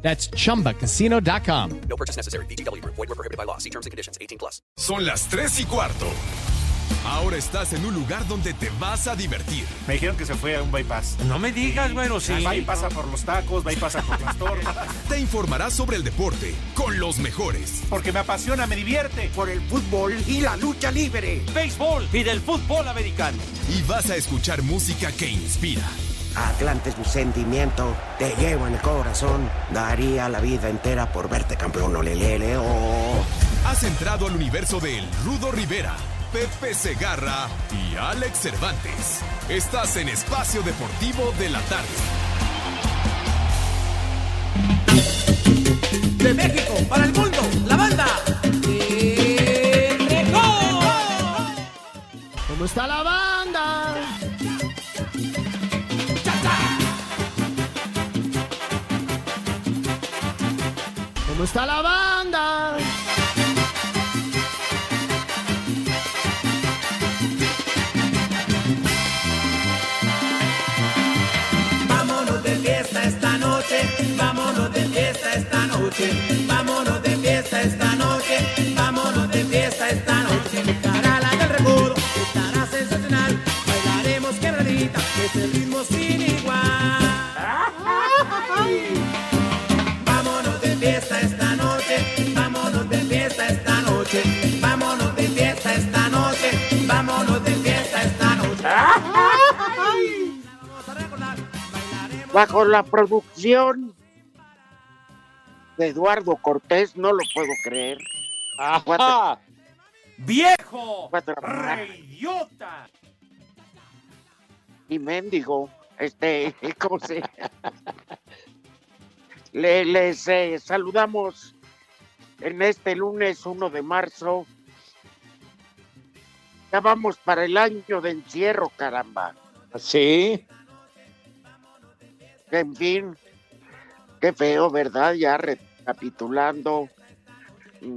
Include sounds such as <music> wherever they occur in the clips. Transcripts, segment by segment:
That's chumbacasino.com. No purchase necessary. BGW. Void were prohibited by law. See terms and conditions. 18 plus. Son las 3 y cuarto. Ahora estás en un lugar donde te vas a divertir. Me dijeron que se fue a un bypass. No me digas, bueno, sí. Va y pasa por los tacos, pasa por las tortas. Te informarás sobre el deporte con los mejores. Porque me apasiona, me divierte. Por el fútbol y la lucha libre. Béisbol y del fútbol americano. Y vas a escuchar música que inspira. Atlante es mi sentimiento, te llevo en el corazón. Daría la vida entera por verte campeón, olelele, oh. Has entrado al universo de El Rudo Rivera, Pepe Segarra y Alex Cervantes. Estás en Espacio Deportivo de la Tarde. De México para el mundo, la banda. ¿Cómo está la banda? ¿Cómo está la banda? Vámonos de fiesta esta noche, vámonos de fiesta esta noche, bajo la producción de Eduardo Cortés, no lo puedo creer. ¡Ajá! ¡Viejo! Fue a trabajar. ¡Reyota! Y mendigo, este, <laughs> ¿cómo se? Le- les eh, saludamos en este lunes 1 de marzo. Ya vamos para el año de encierro, caramba. Sí. En fin, qué feo, ¿verdad? Ya recapitulando.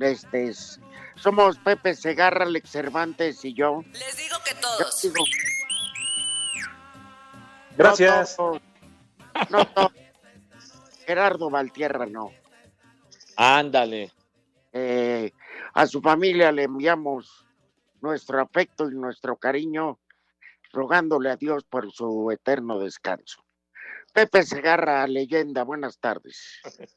Este, es- somos Pepe Segarra, Alex Cervantes y yo. Les digo que todos. digo, Gracias. No. Gerardo Valtierra no. Ándale. Eh, a su familia le enviamos nuestro afecto y nuestro cariño, rogándole a Dios por su eterno descanso. Pepe Segarra, leyenda, buenas tardes. <laughs>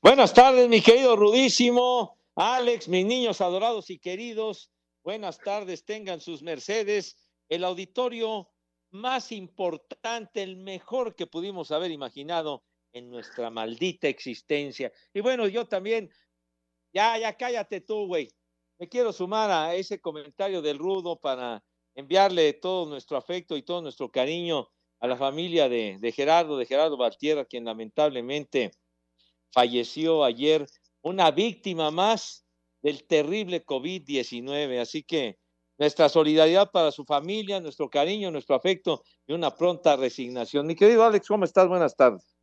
Buenas tardes, mi querido Rudísimo. Alex, mis niños adorados y queridos. Buenas tardes, tengan sus mercedes. El auditorio más importante, el mejor que pudimos haber imaginado en nuestra maldita existencia. Y bueno, yo también, ya, ya cállate tú, güey. Me quiero sumar a ese comentario del Rudo para enviarle todo nuestro afecto y todo nuestro cariño a la familia de, de Gerardo, de Gerardo Valtierra, quien lamentablemente falleció ayer, una víctima más del terrible COVID-19. Así que nuestra solidaridad para su familia, nuestro cariño, nuestro afecto y una pronta resignación. Mi querido Alex, ¿cómo estás? Buenas tardes.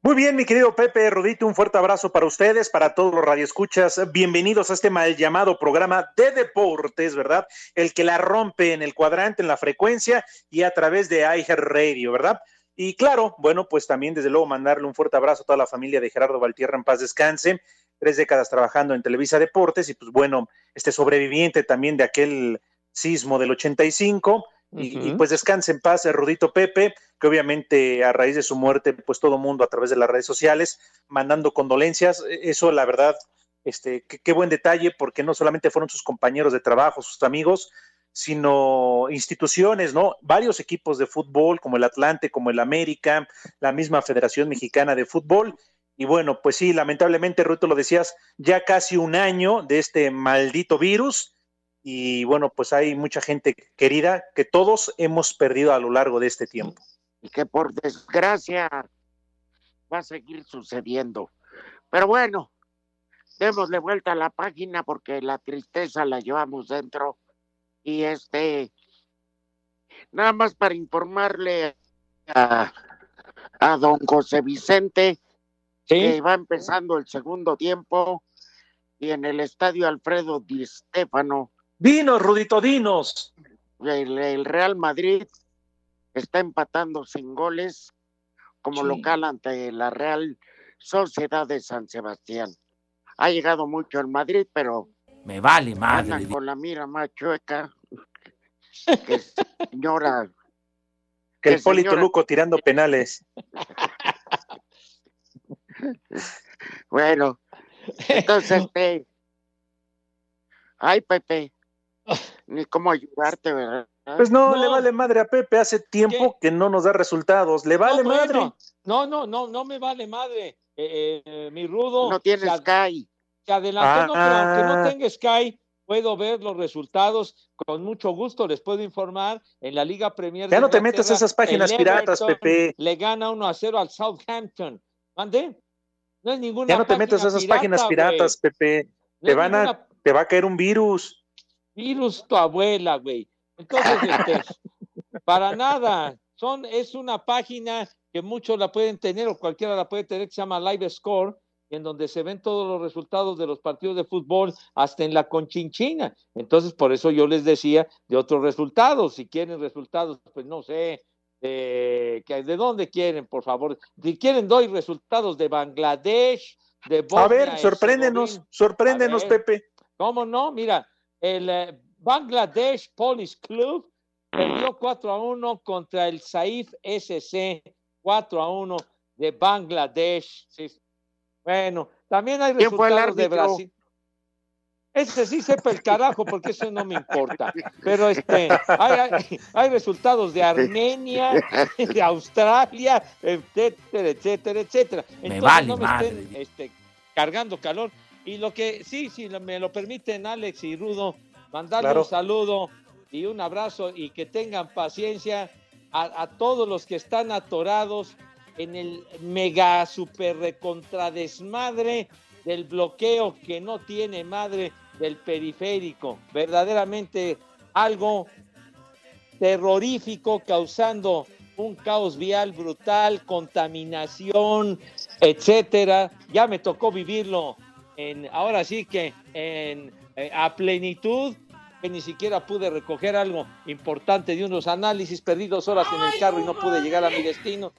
Muy bien, mi querido Pepe Rodito, un fuerte abrazo para ustedes, para todos los radioescuchas. Bienvenidos a este mal llamado programa de deportes, ¿verdad? El que la rompe en el cuadrante, en la frecuencia y a través de iHeartRadio, ¿verdad? Y claro, bueno, pues también desde luego mandarle un fuerte abrazo a toda la familia de Gerardo Valtierra en paz descanse, tres décadas trabajando en Televisa Deportes y pues bueno, este sobreviviente también de aquel sismo del 85 y, pues descanse en paz, eh, Rudito Pepe, que obviamente a raíz de su muerte, pues todo mundo a través de las redes sociales mandando condolencias. Eh, Eso, la verdad, este, qué, qué buen detalle, porque no solamente fueron sus compañeros de trabajo, sus amigos, sino instituciones, ¿no? Varios equipos de fútbol, como el Atlante, como el América, la misma Federación Mexicana de Fútbol. Y bueno, pues sí, lamentablemente, Ruto, lo decías, ya casi un año de este maldito virus. Y bueno, pues hay mucha gente querida que todos hemos perdido a lo largo de este tiempo. Y que por desgracia va a seguir sucediendo. Pero bueno, démosle vuelta a la página porque la tristeza la llevamos dentro. Y este, nada más para informarle a, a don José Vicente que va empezando el segundo tiempo y en el estadio Alfredo Di Stéfano, Dinos, Rudito, dinos. el, el Real Madrid está empatando sin goles como Sí. local ante la Real Sociedad de San Sebastián. Ha llegado mucho el Madrid, pero Me vale madre. con la mira más chueca que señora. <laughs> Que el Polito Luco tirando <laughs> penales. Bueno, entonces, este, ay, Pepe, ni cómo ayudarte, ¿verdad? Pues no, No. le vale madre a Pepe. Hace tiempo que no nos da resultados. Le vale no, madre. bueno, no, no, no, no me vale madre. Eh, eh, mi rudo. No ad- Sky. se adelantó, no, pero aunque no Ah. tenga Sky, puedo ver los resultados. Con mucho gusto les puedo informar. En la Liga Premier. Ya de no te metas a esas páginas piratas, Pepe. Le gana 1 a 0 al Southampton. ¿Mande? No es ninguna Ya no te metas a esas pirata, páginas piratas, Pepe. No Te van a, te va a caer un virus. Virus tu abuela, güey. Entonces, este, <laughs> para nada. Son, es una página que muchos la pueden tener o cualquiera la puede tener que se llama Live Score, en donde se ven todos los resultados de los partidos de fútbol, hasta en la conchinchina. Entonces, por eso yo les decía de otros resultados. Si quieren resultados, pues no sé, de, ¿de dónde quieren, por favor? Si quieren, doy resultados de Bangladesh, de Bosnia A ver, sorpréndenos, sorpréndenos, ver. Pepe. ¿Cómo no? Mira, el eh, Bangladesh Police Club perdió 4 a 1 contra el Saif SC, 4 a 1 de Bangladesh. Sí. Bueno, también hay ¿Quién fue el resultados de? Brasil. Ese sí sepa el carajo, porque eso no me importa. Pero este, hay, hay- hay resultados de Armenia, <laughs> de Australia, etcétera, etcétera, etcétera. Entonces, vale no me madre. estén este, cargando calor. Y lo que sí, sí, lo- me lo permiten Alex y Rudo, mandarle Claro. un saludo y un abrazo y que tengan paciencia a, a todos los que están atorados en el mega super recontra desmadre del bloqueo que no tiene madre del periférico. Verdaderamente algo terrorífico causando un caos vial brutal, contaminación, etcétera. Ya me tocó vivirlo en, ahora sí que en, eh, a plenitud, que ni siquiera pude recoger algo importante de unos análisis, perdí dos horas en el carro y no pude llegar a mi destino.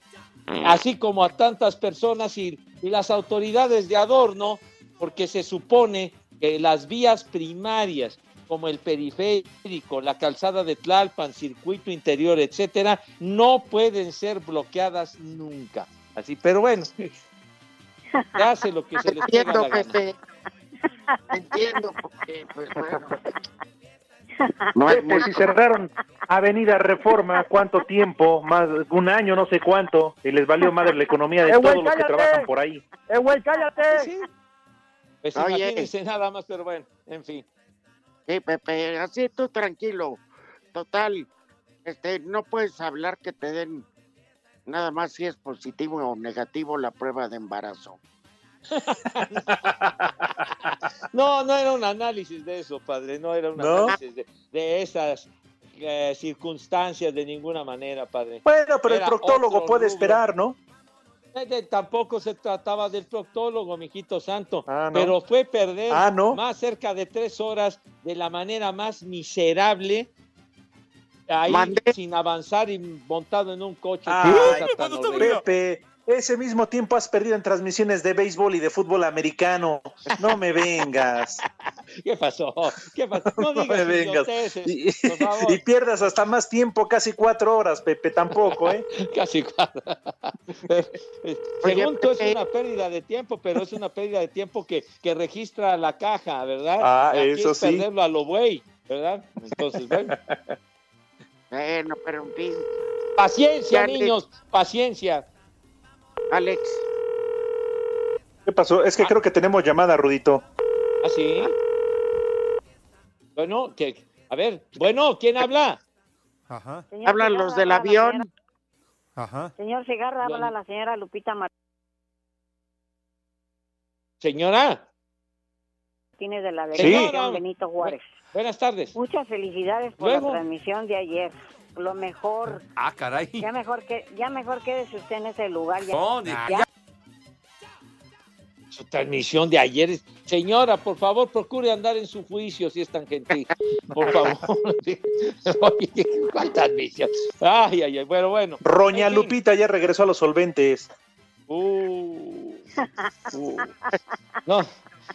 Así como a tantas personas y, y las autoridades de adorno, porque se supone que las vías primarias como el periférico, la calzada de Tlalpan, circuito interior, etcétera, no pueden ser bloqueadas nunca. Así, pero bueno, se hace lo que se les pega Entiendo, la gana. Pepe. Entiendo, porque, pues, bueno. No hay Pepe, mucho. si cerraron Avenida Reforma, ¿cuánto tiempo? Más un año, no sé cuánto. Y les valió madre la economía de Eh, güey, todos los que cállate. trabajan por ahí. ¡Eh, güey, cállate! Sí. Pues Oye. imagínense nada más, pero bueno, en fin. Sí, Pepe, así tú tranquilo. Total, este, no puedes hablar que te den nada más si es positivo o negativo la prueba de embarazo. <laughs> No, no era un análisis de eso, padre, no era un ¿No? análisis de, de esas eh, circunstancias de ninguna manera, padre. Bueno, pero el proctólogo puede rubro. esperar, ¿no? Eh, tampoco se trataba del proctólogo, mijito santo, Ah, ¿no? pero fue perder Ah, ¿no? más cerca de tres horas de la manera más miserable, ahí Mande. sin avanzar y montado en un coche. Ay, horrible. Pepe, ese mismo tiempo has perdido en transmisiones de béisbol y de fútbol americano. No me vengas. <laughs> ¿Qué pasó? ¿Qué pasó? <laughs> No No digas me vengas. <laughs> Y, pierdas hasta más tiempo, casi cuatro horas, Pepe, tampoco, ¿eh? Casi cuatro. Oye, Según tú es una pérdida de tiempo, pero es una pérdida de tiempo que, que registra la caja, ¿verdad? Ah, aquí eso es sí. perderlo a lo güey, ¿verdad? Entonces, bueno, Bueno, pero en fin, paciencia, niños, paciencia. Alex, ¿Qué pasó? Es que creo que tenemos llamada, Rudito. ¿Ah, sí? Bueno, que, a ver, bueno, ¿quién habla? Ajá, hablan los del avión. señora- ajá. Señor Segarra, habla la señora Lupita Mar Señora, Martínez de la Sí. delegación Benito Juárez. Buenas tardes. Muchas felicidades por Luego. la transmisión de ayer. Lo mejor. Ah, caray. Ya mejor que ya mejor quédese usted en ese lugar. Ya, No, de- ya- Su transmisión de ayer. Señora, por favor, procure andar en su juicio si es tan gentil. Por <laughs> favor. <laughs> Oye, ¿cuál transmisión? Ay, ay, ay. Bueno, bueno. Roña En fin. Lupita ya regresó a los solventes. Uh, uh. <laughs> No,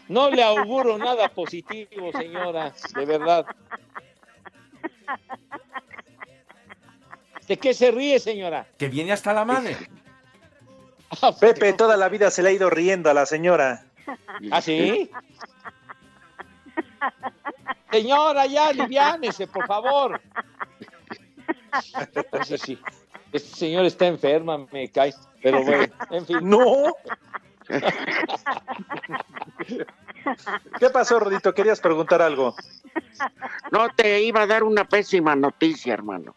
no le auguro nada positivo, señora, de verdad. ¿De qué se ríe, señora? Que viene hasta la madre. Pepe toda la vida se le ha ido riendo a la señora. ¿Ah, sí? Señora, ya aliviánese, por favor. Eso sí. Este señor está enferma, me cae. Pero bueno, en fin. No. <laughs> ¿Qué pasó, Rodito? ¿Querías preguntar algo? No te iba a dar una pésima noticia, hermano.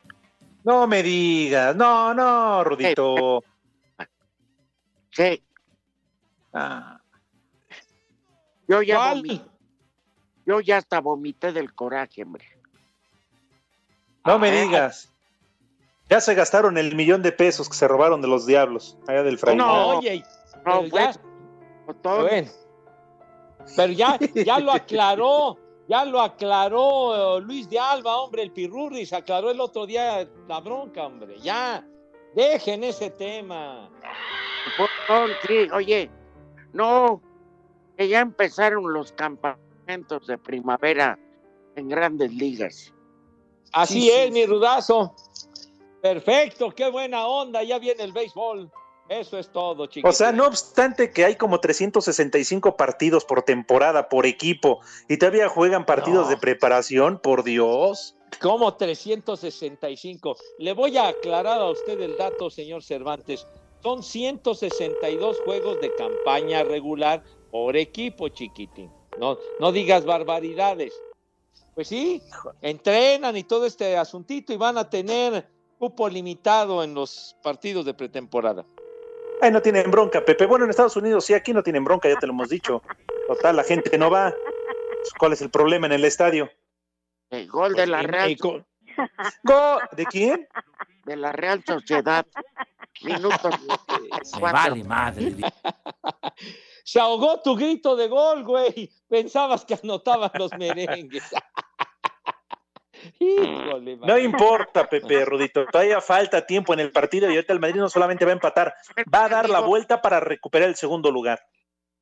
No me digas. No, no, Rodito. Sí, Ah, yo ya ¿Cuál? yo ya hasta vomité del coraje, hombre. no me Ah. digas. Ya se gastaron el millón de pesos que se robaron de los diablos allá del fraile. No. Oye, No, pero ya, bueno. Pero ya, ya lo <laughs> aclaró, ya lo aclaró eh, Luis de Alba, hombre, el Pirurris, aclaró el otro día la bronca, hombre, ya, dejen ese tema. Oye, no, que ya empezaron los campamentos de primavera en grandes ligas. Así Sí, es, sí, mi rudazo. Perfecto, qué buena onda, ya viene el béisbol. Eso es todo, chicos. O sea, no obstante que hay como 365 partidos por temporada, por equipo, y todavía juegan partidos No. de preparación, por Dios. Como 365. Le voy a aclarar a usted el dato, señor Cervantes. Son 162 juegos de campaña regular por equipo, chiquitín. No, no digas barbaridades. Pues sí, entrenan y todo este asuntito y van a tener cupo limitado en los partidos de pretemporada. Ay, no tienen bronca, Pepe. Bueno, en Estados Unidos sí, aquí no tienen bronca, ya te lo hemos dicho. Total, la gente no va. Pues, ¿Cuál es el problema en el estadio? El gol de la Y- Real, y con- Go- ¿De quién? de la Real Sociedad. Minutos. Se vale madre. Se ahogó tu grito de gol, güey. Pensabas que anotaban los merengues. <laughs> Híjole, No importa, Pepe, <laughs> Rudito. Todavía falta tiempo en el partido y ahorita el Madrid no solamente va a empatar, va a dar la vuelta para recuperar el segundo lugar.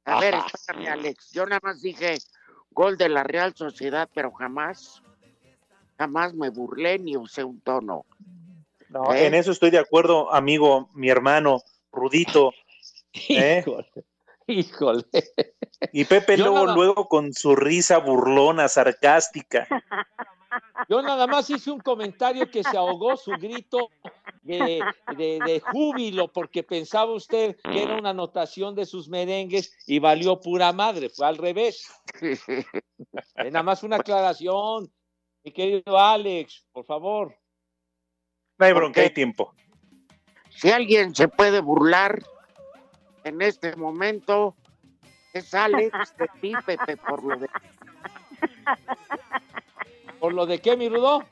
A ver, espérame, Alex. Yo nada más dije gol de la Real Sociedad, pero jamás, jamás me burlé ni usé un tono. No, ¿Eh? en eso estoy de acuerdo, amigo, mi hermano, Rudito. ¿Eh? Híjole. Híjole. Y Pepe Yo luego, nada- luego con su risa burlona, sarcástica. <laughs> Yo nada más hice un comentario que se ahogó su grito de, de- de júbilo porque pensaba usted que era una anotación de sus merengues y valió pura madre. Fue al revés. Nada más una aclaración. Mi querido Alex, por favor. No hay ¿Por bronca, hay tiempo. Si alguien se puede burlar en este momento, es Alex de ti, Pepe, por lo de, ¿Por lo de qué, mi Rudo?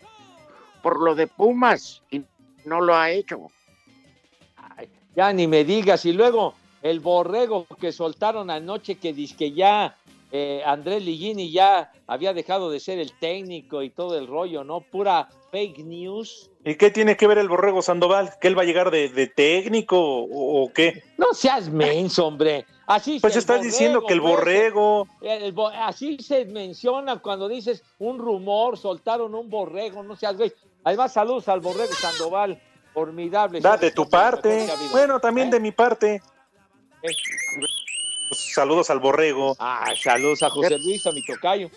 por lo de Pumas, y no lo ha hecho. Ay, ya ni me digas. Y luego el borrego que soltaron anoche que dice que ya eh, Andrés Ligini ya había dejado de ser el técnico y todo el rollo, ¿no? Pura fake news. ¿Y qué tiene que ver el borrego Sandoval? ¿Que él va a llegar de, de técnico o, o qué? No seas menso, hombre. Así Pues estás diciendo que el pues, borrego. el así se menciona cuando dices un rumor, soltaron un borrego, no seas güey. Además, saludos al borrego Sandoval, formidable. Da de tu parte. Bueno, también ¿Eh? de mi parte. ¿Eh? Pues, saludos al borrego. Ah, saludos a José Luis, a mi tocayo.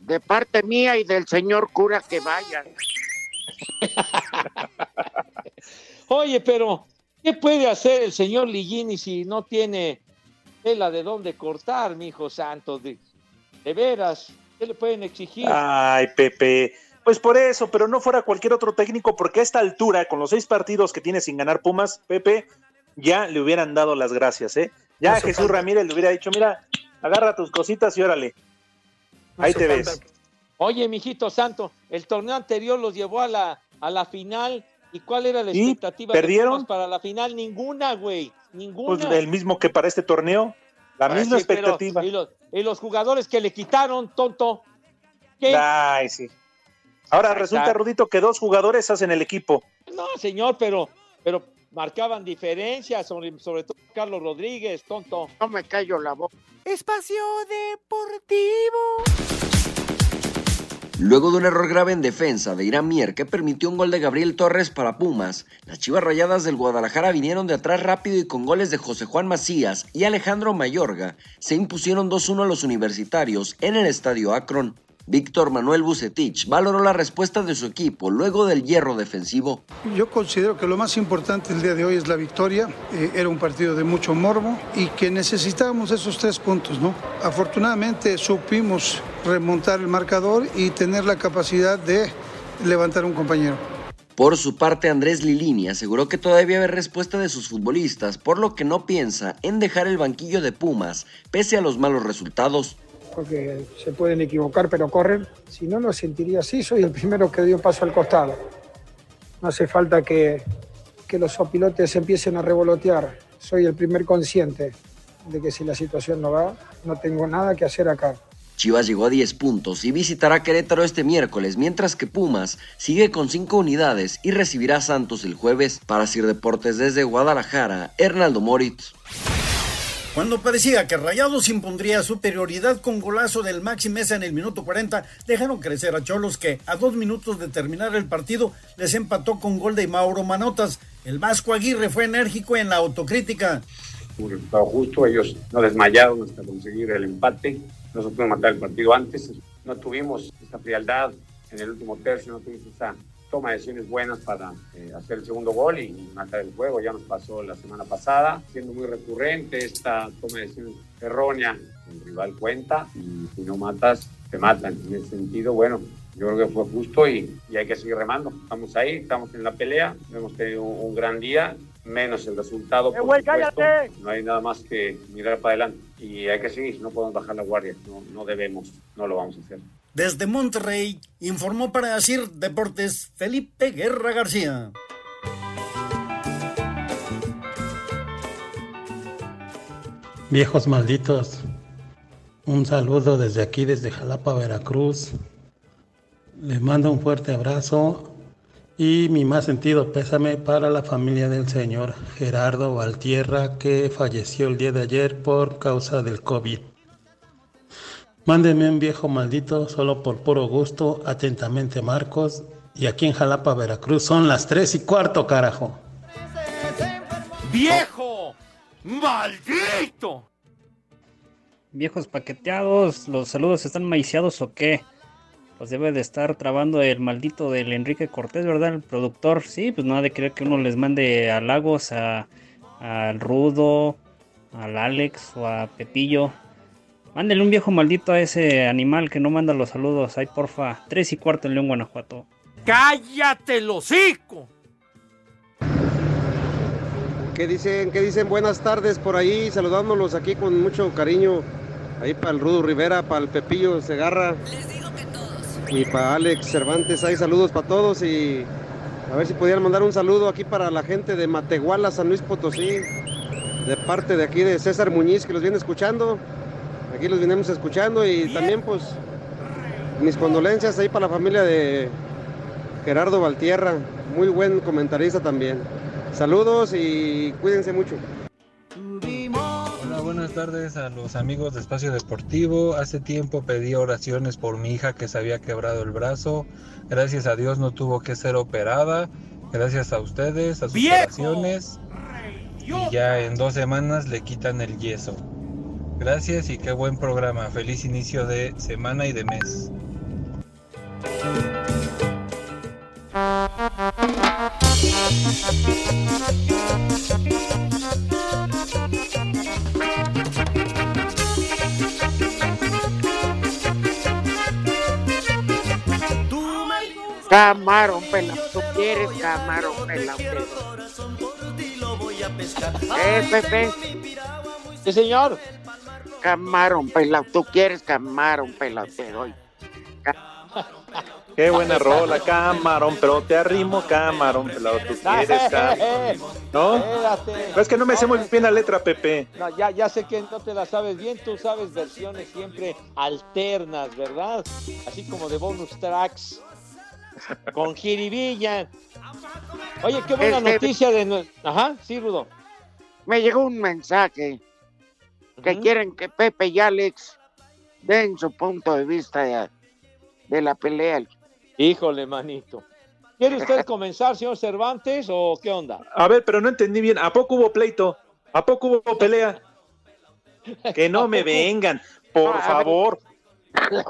De parte mía y del señor cura que vayan. Oye, pero ¿qué puede hacer el señor Ligini si no tiene tela de dónde cortar, mi hijo santo? De, de veras, ¿qué le pueden exigir? Ay, Pepe. Pues por eso, pero no fuera cualquier otro técnico, porque a esta altura, con los seis partidos que tiene sin ganar Pumas, Pepe, ya le hubieran dado las gracias, ¿eh? Ya Eso Jesús falta. Ramírez le hubiera dicho, mira, agarra tus cositas y órale. Ahí te ves. Oye, mijito santo, el torneo anterior los llevó a la, a la final. ¿Y cuál era la ¿Y? expectativa ¿Perdieron? Para la final? Ninguna, güey. Ninguna. Pues el mismo que para este torneo. La misma sí, pero- expectativa. y, los, y los jugadores que le quitaron, tonto. ¿Qué? Ay, sí. Ahora resulta. Rudito, que dos jugadores hacen el equipo. No, señor, pero, pero marcaban diferencias, sobre, sobre todo Carlos Rodríguez, tonto. No me callo la boca. Espacio Deportivo. Luego de un error grave en defensa de Irán Mier que permitió un gol de Gabriel Torres para Pumas, las Chivas Rayadas del Guadalajara vinieron de atrás rápido y con goles de José Juan Macías y Alejandro Mayorga se impusieron 2-1 a los universitarios en el estadio Akron. Víctor Manuel Bucetich valoró la respuesta de su equipo luego del hierro defensivo. Yo considero que lo más importante el día de hoy es la victoria. Eh, era un partido de mucho morbo y que necesitábamos esos tres puntos, ¿no? Afortunadamente supimos remontar el marcador y tener la capacidad de levantar un compañero. Por su parte, Andrés Lilini aseguró que todavía hay respuesta de sus futbolistas, por lo que no piensa en dejar el banquillo de Pumas, pese a los malos resultados. Porque se pueden equivocar, pero corren. Si no, no sentiría así. Soy el primero que dio paso al costado. No hace falta que, que los opilotes empiecen a revolotear. Soy el primer consciente de que si la situación no va, no tengo nada que hacer acá. Chivas llegó a 10 puntos y visitará Querétaro este miércoles, mientras que Pumas sigue con 5 unidades y recibirá Santos el jueves. Para Sir Deportes desde Guadalajara, Hernaldo Moritz. Cuando parecía que Rayados impondría superioridad con golazo del Maxi Mesa en el minuto 40, dejaron crecer a Cholos que a dos minutos de terminar el partido les empató con gol de Mauro Manotas. El Vasco Aguirre fue enérgico en la autocrítica. un resultado justo. Ellos no desmayaron hasta conseguir el empate. Nosotros pudimos matar el partido antes. No tuvimos esa frialdad en el último tercio, no tuvimos esa toma de decisiones buenas para eh, hacer el segundo gol y, y matar el juego. Ya nos pasó la semana pasada, siendo muy recurrente esta toma de decisiones errónea. El rival cuenta y si no matas, te matan. En ese sentido, bueno, yo creo que fue justo y, y hay que seguir remando. Estamos ahí, estamos en la pelea, hemos tenido un, un gran día, menos el resultado. por güey! No hay nada más que mirar para adelante y hay que seguir, no podemos bajar la guardia, no, no debemos, no lo vamos a hacer. Desde Monterrey, informó para Asir Deportes Felipe Guerra García. Viejos malditos, un saludo desde aquí, desde Jalapa, Veracruz. Les mando un fuerte abrazo y mi más sentido pésame para la familia del señor Gerardo Valtierra que falleció el día de ayer por causa del COVID. Mándenme un viejo maldito solo por puro gusto, atentamente Marcos. Y aquí en Jalapa, Veracruz son las tres y cuarto, carajo. ¡Viejo! ¡Maldito! Viejos paqueteados, ¿los saludos están maiciados o qué? Pues debe de estar trabando el maldito del Enrique Cortés, ¿verdad? El productor. Sí, pues no ha de querer que uno les mande halagos a, al Rudo, al Alex o a Pepillo. Mándele un viejo maldito a ese animal que no manda los saludos. Ay, porfa. Tres y cuarto en León, Guanajuato. ¡Cállate el hocico! ¿Qué dicen? ¿Qué dicen? Buenas tardes por ahí, saludándolos aquí con mucho cariño. Ahí para el Rudo Rivera, para el Pepillo Segarra. Y para Alex Cervantes, ahí saludos para todos y a ver si pudieran mandar un saludo aquí para la gente de Matehuala, San Luis Potosí, de parte de aquí de César Muñiz que los viene escuchando. Aquí los venimos escuchando y también pues mis condolencias ahí para la familia de Gerardo Valtierra, muy buen comentarista también. Saludos y cuídense mucho. Hola, buenas tardes a los amigos de Espacio Deportivo. Hace tiempo pedí oraciones por mi hija que se había quebrado el brazo. Gracias a Dios no tuvo que ser operada. Gracias a ustedes, a sus ¡Viejo! oraciones. Y ya en dos semanas le quitan el yeso. Gracias y qué buen programa. Feliz inicio de semana y de mes. Camarón pelado, tú quieres camarón pelado. Eh, Pepe. Sí, señor. Camarón pelado. Tú quieres camarón pelado, te doy. Qué buena rola, camarón, pero te arrimo, camarón, pelado, tú quieres, <laughs> camarón. ¿No? Espérate. Es que no me sé muy bien la letra, Pepe. No, ya, ya sé que no te la sabes bien, tú sabes versiones siempre alternas, ¿verdad? Así como de bonus tracks. Con jiribilla. Oye, qué buena Este- noticia de... Ajá, sí, Rudo. Me llegó un mensaje que quieren que Pepe y Alex den su punto de vista de, de la pelea. Híjole, manito. ¿Quiere usted <laughs> comenzar, señor Cervantes, o qué onda? A ver, pero no entendí bien. ¿A poco hubo pleito? ¿A poco hubo pelea? <laughs> Que no me vengan, por favor.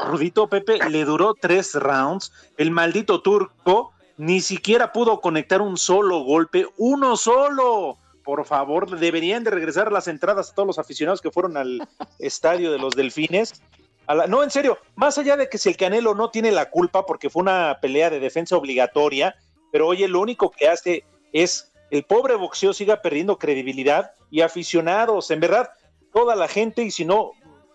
Rudito Pepe le duró tres rounds. El maldito turco ni siquiera pudo conectar un solo golpe, uno solo. Por favor, deberían de regresar las entradas a todos los aficionados que fueron al <laughs> estadio de los Delfines. A la- no, en serio, más allá de que si el Canelo no tiene la culpa porque fue una pelea de defensa obligatoria, pero oye, lo único que hace es el pobre boxeo siga perdiendo credibilidad y aficionados, en verdad, toda la gente, y si no,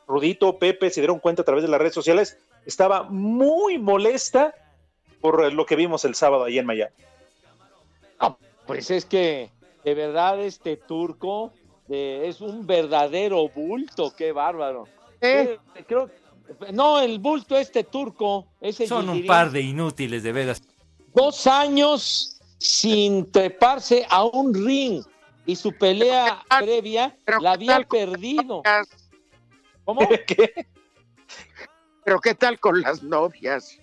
Rudito, Pepe se dieron cuenta a través de las redes sociales, estaba muy molesta por lo que vimos el sábado ahí en Miami. Pues es que de verdad este turco eh, es un verdadero bulto, qué bárbaro. ¿Eh? Eh, Creo, no, el bulto este turco, ese Son un par de inútiles, de veras. dos años sin treparse a un ring y su pelea previa la había perdido. ¿Cómo? Pero ¿qué tal con las novias?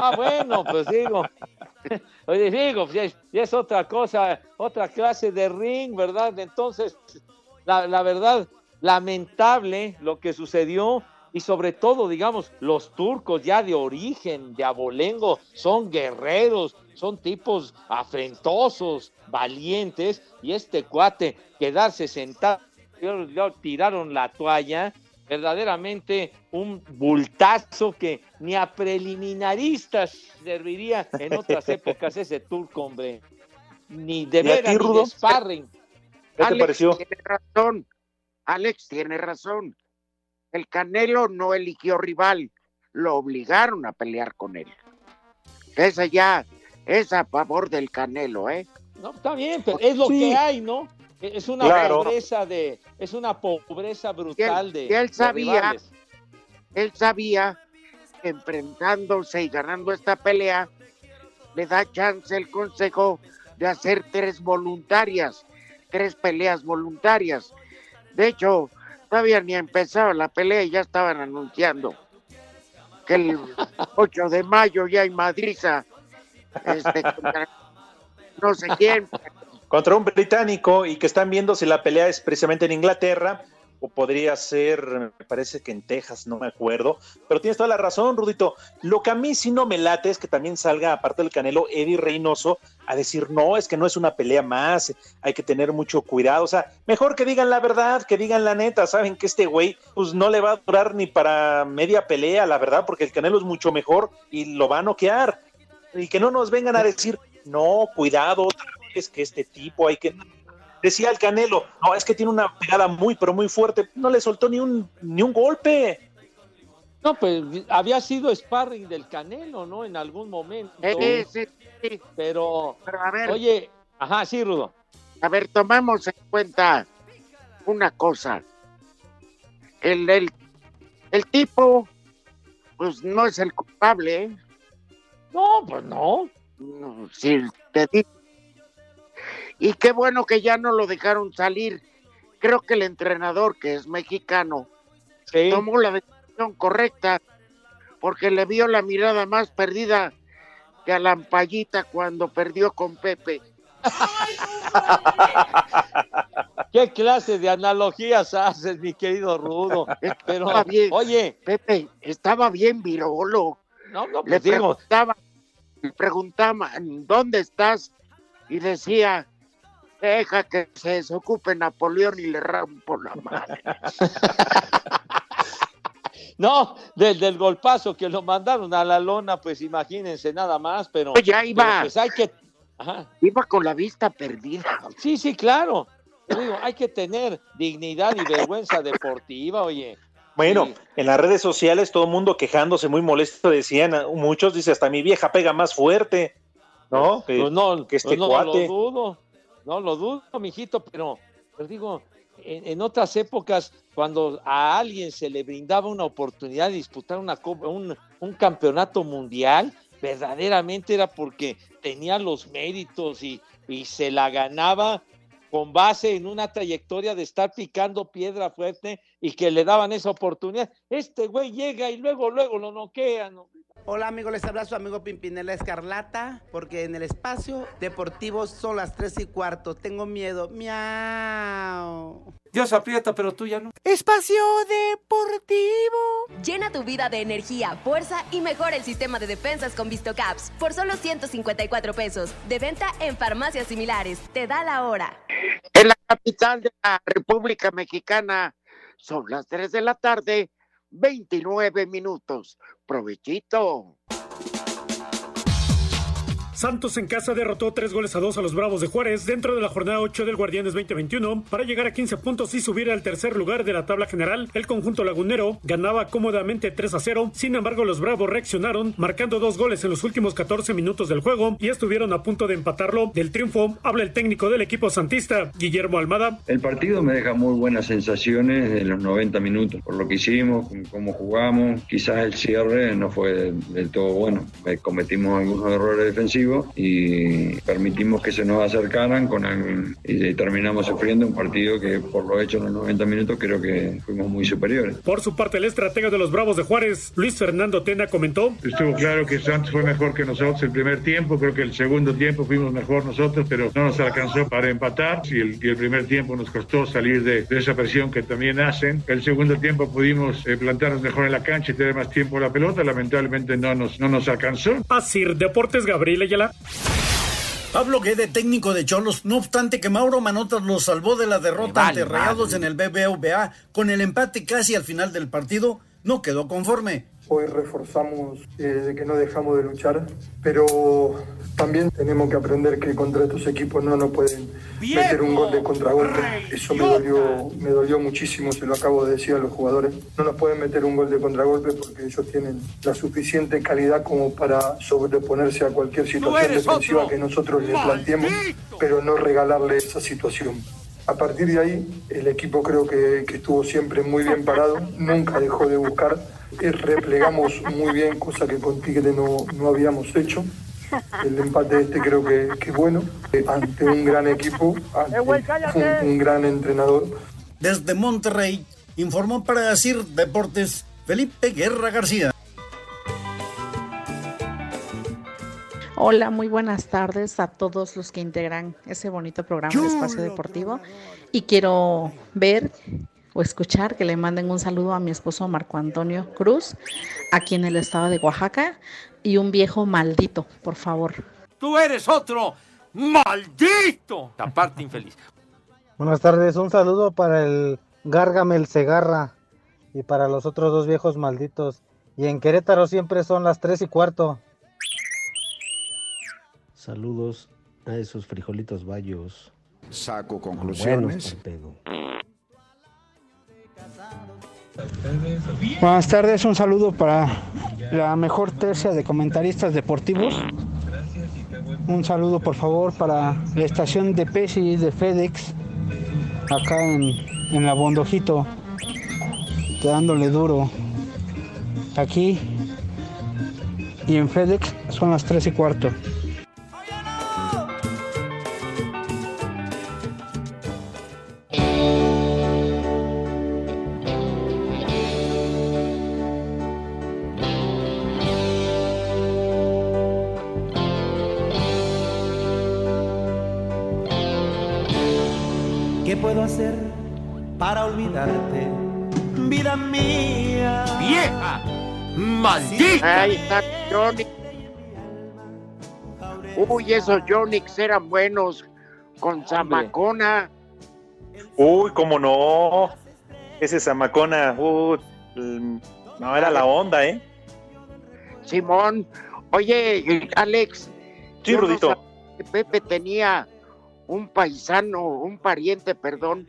Ah, bueno, pues digo. Oye, digo, pues ya es, es otra cosa, otra clase de ring, ¿verdad? Entonces, la, la verdad, lamentable lo que sucedió y sobre todo, digamos, los turcos ya de origen, de abolengo, son guerreros, son tipos afrentosos, valientes, y este cuate quedarse sentado, tiraron la toalla, verdaderamente un bultazo que ni a preliminaristas serviría en otras <laughs> épocas ese turco, hombre. Ni de ¿Y a ti, veras, ni de sparring. ¿Qué te Alex pareció? tiene razón. Alex tiene razón. El Canelo no eligió rival, lo obligaron a pelear con él. Esa ya es a favor del Canelo, ¿eh? No, está bien, pero es lo Sí. que hay, ¿no? Es una Claro. pobreza de, es una pobreza brutal de, y él sabía, él sabía que enfrentándose y ganando esta pelea, le da chance el consejo de hacer tres voluntarias, tres peleas voluntarias. De hecho, todavía ni empezaba la pelea y ya estaban anunciando que el <laughs> 8 de mayo ya hay madriza, este, contra no sé quién, contra un británico y que están viendo si la pelea es precisamente en Inglaterra o podría ser, me parece que en Texas, no me acuerdo, pero tienes toda la razón, Rudito. Lo que a mí sí no me late es que también salga, aparte del Canelo, Eddie Reynoso a decir, no, es que no es una pelea más, hay que tener mucho cuidado, o sea, mejor que digan la verdad, que digan la neta, saben que este güey, pues no le va a durar ni para media pelea, la verdad, porque el Canelo es mucho mejor y lo va a noquear. Y que no nos vengan a decir, no, cuidado, otra vez que este tipo hay que decía el Canelo, no, es que tiene una pegada muy, pero muy fuerte, no le soltó ni un, ni un golpe. No, pues había sido sparring del Canelo, ¿no? En algún momento. Eh, sí, sí. Pero, a ver. oye, ajá, sí, Rudo. A ver, tomamos en cuenta una cosa. El, el, el tipo, pues no es el culpable. ¿eh? No, pues no. No, sí, te digo. Y qué bueno que ya no lo dejaron salir. Creo que el entrenador, que es mexicano, tomó la decisión correcta porque le vio la mirada más perdida que a la ampallita cuando perdió con Pepe. <laughs> ¿Qué clase de analogías haces, mi querido Rudo? Pero, Estaba bien. oye, Pepe, estaba bien virolo. no, no, le pues digo, preguntaba, le preguntaba, ¿dónde estás? Y decía, deja que se desocupe Napoleón y le rompo la madre. <laughs> no, del, del golpazo que lo mandaron a la lona, pues imagínense nada más, pero, Pues ya iba. pero pues hay que, ajá, Iba con la vista perdida. Sí, sí, claro. Te digo, hay que tener dignidad y vergüenza deportiva, oye. Bueno, en las redes sociales todo el mundo quejándose muy molesto decían, muchos dice hasta mi vieja pega más fuerte, ¿no? Que, Pues no, que este pues no, cuate. lo dudo, no lo dudo, mijito, pero, pero digo, en, otras épocas, cuando a alguien se le brindaba una oportunidad de disputar una un, un campeonato mundial, verdaderamente era porque tenía los méritos y, y se la ganaba con base en una trayectoria de estar picando piedra fuerte y que le daban esa oportunidad. Este güey llega y luego, luego lo noquean. Hola amigos, les habla su amigo Pimpinela Escarlata, porque en el espacio deportivo son las 3 y cuarto. Tengo miedo. Miau. Dios aprieta, pero tú ya no. Espacio deportivo. Llena tu vida de energía, fuerza y mejora el sistema de defensas con VistoCaps por solo 154 pesos. De venta en farmacias similares. Te da la hora. En la capital de la República Mexicana son las 3 de la tarde, 29 minutos. Provechito. Santos en casa derrotó tres goles a dos a los Bravos de Juárez dentro de la jornada 8 del Guardianes 2021 para llegar a 15 puntos y subir al tercer lugar de la tabla general. El conjunto lagunero ganaba cómodamente 3 a 0. Sin embargo, los Bravos reaccionaron marcando dos goles en los últimos 14 minutos del juego y estuvieron a punto de empatarlo. Del triunfo habla el técnico del equipo santista, Guillermo Almada. El partido me deja muy buenas sensaciones en los 90 minutos, por lo que hicimos, cómo jugamos. Quizás el cierre no fue del, del todo bueno. Eh, Cometimos algunos errores defensivos y permitimos que se nos acercaran con el- y terminamos sufriendo un partido que por lo hecho en los 90 minutos creo que fuimos muy superiores. Por su parte, el estratega de los Bravos de Juárez, Luis Fernando Tena, comentó. Estuvo claro que Santos fue mejor que nosotros el primer tiempo, creo que el segundo tiempo fuimos mejor nosotros, pero no nos alcanzó para empatar y el, y el primer tiempo nos costó salir de, de esa presión que también hacen. El segundo tiempo pudimos eh, plantarnos mejor en la cancha y tener más tiempo la pelota, lamentablemente no nos, no nos alcanzó. Asir Deportes, Gabriel Ayala. Pablo Guede, técnico de Cholos, no obstante que Mauro Manotas lo salvó de la derrota ante vale Rayados en el BBVA con el empate casi al final del partido, no quedó conforme. Hoy reforzamos eh, de que no dejamos de luchar, pero también tenemos que aprender que contra estos equipos no nos pueden meter un gol de contragolpe. Eso me dolió, me dolió muchísimo, se lo acabo de decir a los jugadores. No nos pueden meter un gol de contragolpe porque ellos tienen la suficiente calidad como para sobreponerse a cualquier situación defensiva que nosotros les planteemos, pero no regalarle esa situación. A partir de ahí, el equipo creo que, que estuvo siempre muy bien parado, nunca dejó de buscar, eh, replegamos muy bien, cosa que con Tigre no, no habíamos hecho. El empate este creo que, que es bueno, eh, ante un gran equipo, ante un, un gran entrenador. Desde Monterrey, informó para decir Deportes Felipe Guerra García. Hola, muy buenas tardes a todos los que integran ese bonito programa de Espacio Deportivo. Y quiero ver o escuchar que le manden un saludo a mi esposo Marco Antonio Cruz, aquí en el estado de Oaxaca, y un viejo maldito, por favor. Tú eres otro maldito. Aparte infeliz. Buenas tardes, un saludo para el Gárgamel Segarra y para los otros dos viejos malditos. Y en Querétaro siempre son las tres y cuarto. Saludos a esos frijolitos bayos. Saco conclusiones. Buenas tardes, un saludo para la mejor tercia de comentaristas deportivos. Un saludo por favor para la estación de Pesi de FedEx, acá en, en la Bondojito, dándole duro. Aquí y en FedEx son las 3 y cuarto. ¿Qué puedo hacer para olvidarte, vida mía? ¡Vieja! ¡Maldita! Ahí está Johnny. Uy, esos Jonix eran buenos con Zamacona. Uy, cómo no. Ese Zamacona, uy, no era la onda, ¿eh? Simón. Oye, Alex. Sí, no Rudito. que Pepe tenía un paisano, un pariente, perdón,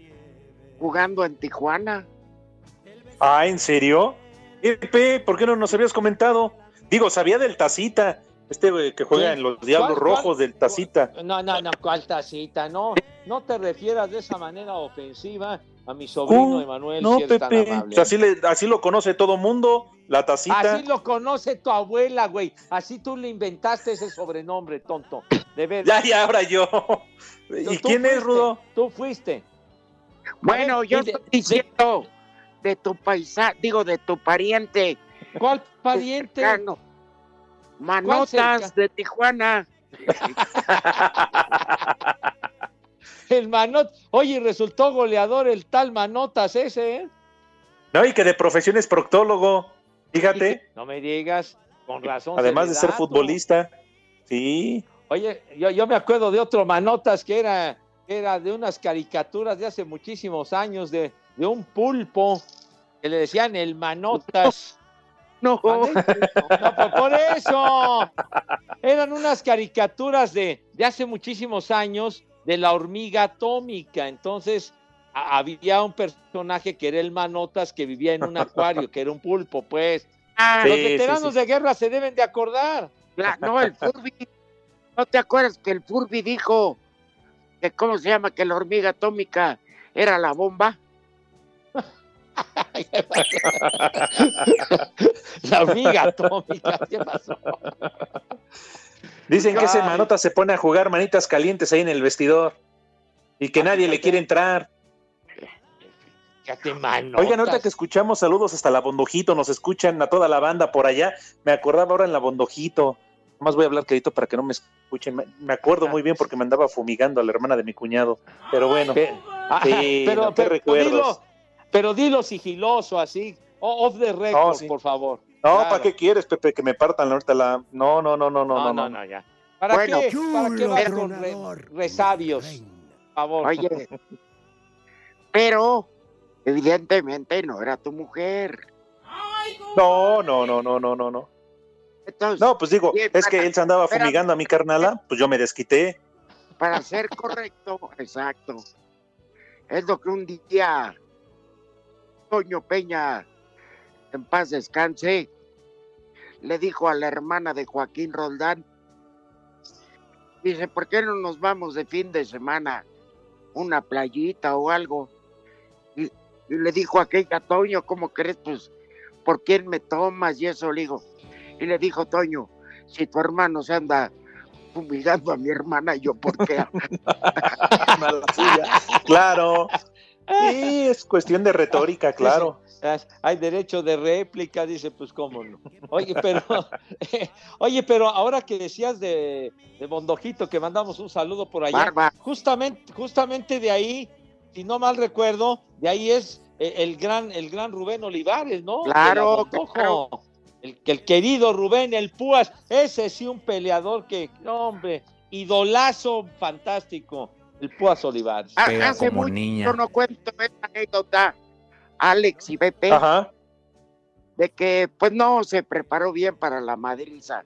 jugando en Tijuana. Ah, ¿en serio? ¿por qué no nos habías comentado? Digo, sabía del Tacita, este güey que juega ¿Qué? en los Diablos ¿Cuál, cuál? Rojos del Tacita. No, no, no, ¿cuál tacita? No, no te refieras de esa manera ofensiva a mi sobrino Uh, Emanuel, no, si tan Pepe, amable. pues así, le- así lo conoce todo mundo, la Tacita. Así lo conoce tu abuela, güey. Así tú le inventaste ese sobrenombre, tonto. De verdad. Ya, ya, ahora yo. ¿Y Tú quién es, fuiste, Rudo? Tú fuiste. Bueno, yo de- estoy diciendo de tu paisa, digo, de tu pariente. ¿Cuál pariente? cercano. Manotas de Tijuana. <laughs> El Manot. Oye, resultó goleador el tal Manotas ese, ¿eh? No, y que de profesión es proctólogo, fíjate, No me digas. Con razón. además de ser futbolista. Sí. Oye, yo, yo me acuerdo de otro Manotas que era, que era de unas caricaturas de hace muchísimos años, de, de un pulpo, que le decían el Manotas. No. <laughs> No, por- por eso. Eran unas caricaturas de, de hace muchísimos años de la hormiga atómica. Entonces, a- había un personaje que era el Manotas que vivía en un acuario, que era un pulpo, pues. Ah, Los veteranos sí, sí. de guerra se deben de acordar. la- no, el Furby. ¿No te acuerdas que el Furby dijo que, ¿cómo se llama? Que la hormiga atómica era la bomba? La hormiga atómica, ¿qué pasó? Dicen que ese manota se pone a jugar manitas calientes ahí en el vestidor y que nadie le quiere entrar. Oigan, ahorita que escuchamos saludos hasta la Bondojito, nos escuchan a toda la banda por allá. Me acordaba ahora en la Bondojito. Más voy a hablar clarito para que no me escuchen. Me- acuerdo muy bien porque me andaba fumigando a la hermana de mi cuñado. Pero bueno, Ah, Sí, pero, no, qué pero recuerdos. dilo, pero dilo sigiloso, así. Off the record, No, sí. por favor. no, Claro. ¿para qué quieres, Pepe? Que me partan ahorita la. No, no, no, no, no, No, no. no, no. no, ya. ¿Para Bueno, qué? ¿Para qué vas con re- resabios? Por favor. Oye, <laughs> pero evidentemente no era tu mujer. No, no, no, no, no, no, no. Entonces, No, pues digo, es que él se andaba espérame. fumigando a mi carnala, pues yo me desquité. para ser correcto, <laughs> exacto, es lo que un día Toño Peña, en paz descanse, le dijo a la hermana de Joaquín Roldán, dice, ¿por qué no nos vamos de fin de semana? Una playita o algo. Y, le dijo aquella, Toño, ¿cómo crees? Pues, ¿por quién me tomas? Y eso le digo. Y le dijo Toño, si tu hermano se anda fumigando a mi hermana, ¿yo por qué? <laughs> Claro. Sí, es cuestión de retórica, <laughs> claro. Hay derecho de réplica, dice, pues cómo no. Oye, pero, <laughs> oye, pero ahora que decías de, de Bondojito, que mandamos un saludo por allá, Barba. justamente, justamente de ahí, si no mal recuerdo, de ahí es eh, el gran, el gran Rubén Olivares, ¿no? Claro, claro. El, que el querido Rubén, el Púas, ese sí un peleador que, hombre, idolazo fantástico, el Púas Olivares. Ha- Pega hace como mucho niña. no cuento esa anécdota, Alex y Pepe, Ajá. de que pues no se preparó bien para la madriza.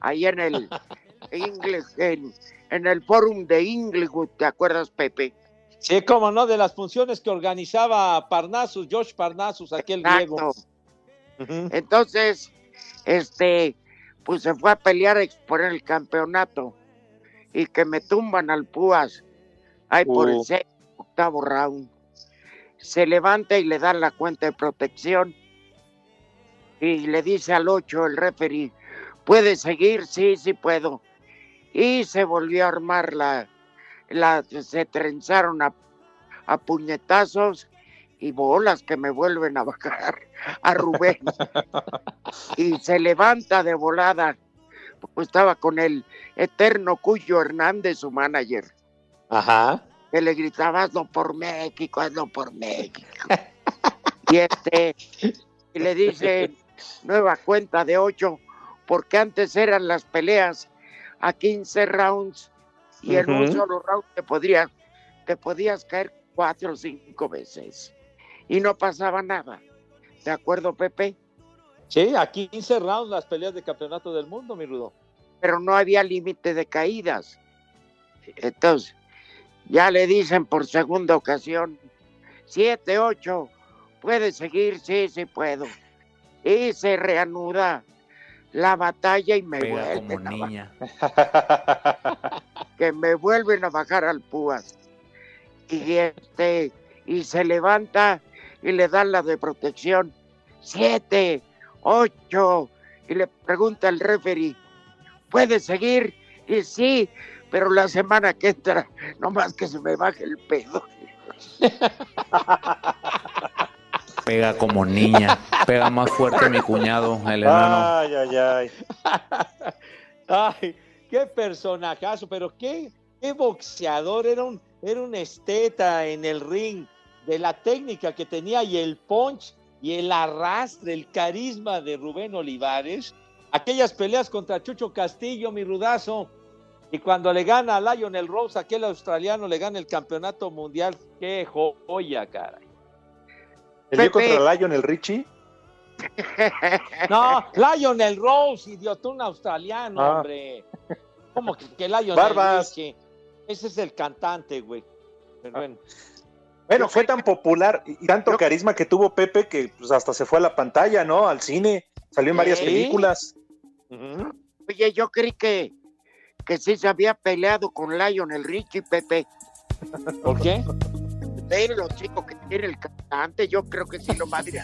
Ahí en el <laughs> Ingles, en, en el forum de Inglewood, ¿te acuerdas, Pepe? Sí, cómo no, de las funciones que organizaba Parnassus, Josh Parnassus, aquel griego. Exacto. Entonces, este, pues se fue a pelear a exponer el campeonato y que me tumban al Púas, ahí por el sexto, octavo round. Se levanta y le dan la cuenta de protección y le dice al 8 el referee, ¿puede seguir? Sí, sí puedo. Y se volvió a armar la, la se trenzaron a, a puñetazos y bolas que me vuelven a bajar a Rubén. <laughs> y se levanta de volada. Pues estaba con el eterno Cuyo Hernández, su manager, Ajá. que le gritaba, hazlo por México, hazlo por México. <laughs> y este, y le dice, nueva cuenta de ocho, porque antes eran las peleas a 15 rounds y en un Ujú. solo round te podrías, te podías caer cuatro o cinco veces y no pasaba nada. ¿De acuerdo, Pepe? Sí, a 15 rounds las peleas de campeonato del mundo, mi Rudo. Pero no había límite de caídas. Entonces, ya le dicen por segunda ocasión, siete, ocho, ¿Puede seguir? Sí, sí puedo. Y se reanuda la batalla y me Pega como vuelven a ba- niña. <laughs> que me vuelven a bajar al púas. Y este, y se levanta y le dan la de protección. Siete, ocho. Y le pregunta al referee, ¿puede seguir? Y sí, pero la semana que entra, nomás que se me baje el pedo. Pega como niña. Pega más fuerte mi cuñado, el enano. Ay, ay, ay. Ay, qué personajazo, pero qué, qué boxeador, era un, era un esteta en el ring, de la técnica que tenía y el punch y el arrastre, el carisma de Rubén Olivares. Aquellas peleas contra Chucho Castillo, mi rudazo, y cuando le gana a Lionel Rose, aquel australiano le gana el campeonato mundial, qué joya, cara. ¿El dio Pepe. contra Lion, el Richie? <laughs> No, Lionel Rose, idiota, un australiano, Ah. hombre. ¿Cómo que, que Lionel <laughs> Barbas. Richie? Ese es el cantante, güey. Pero bueno. Bueno, fue tan popular y tanto carisma que tuvo Pepe que pues, hasta se fue a la pantalla, ¿no? Al cine. Salió en varias películas. Oye, yo creí que, que sí se había peleado con Lionel Richie, Pepe. ¿Por qué? Ven los chicos que tiene el cantante, yo creo que sí lo madre.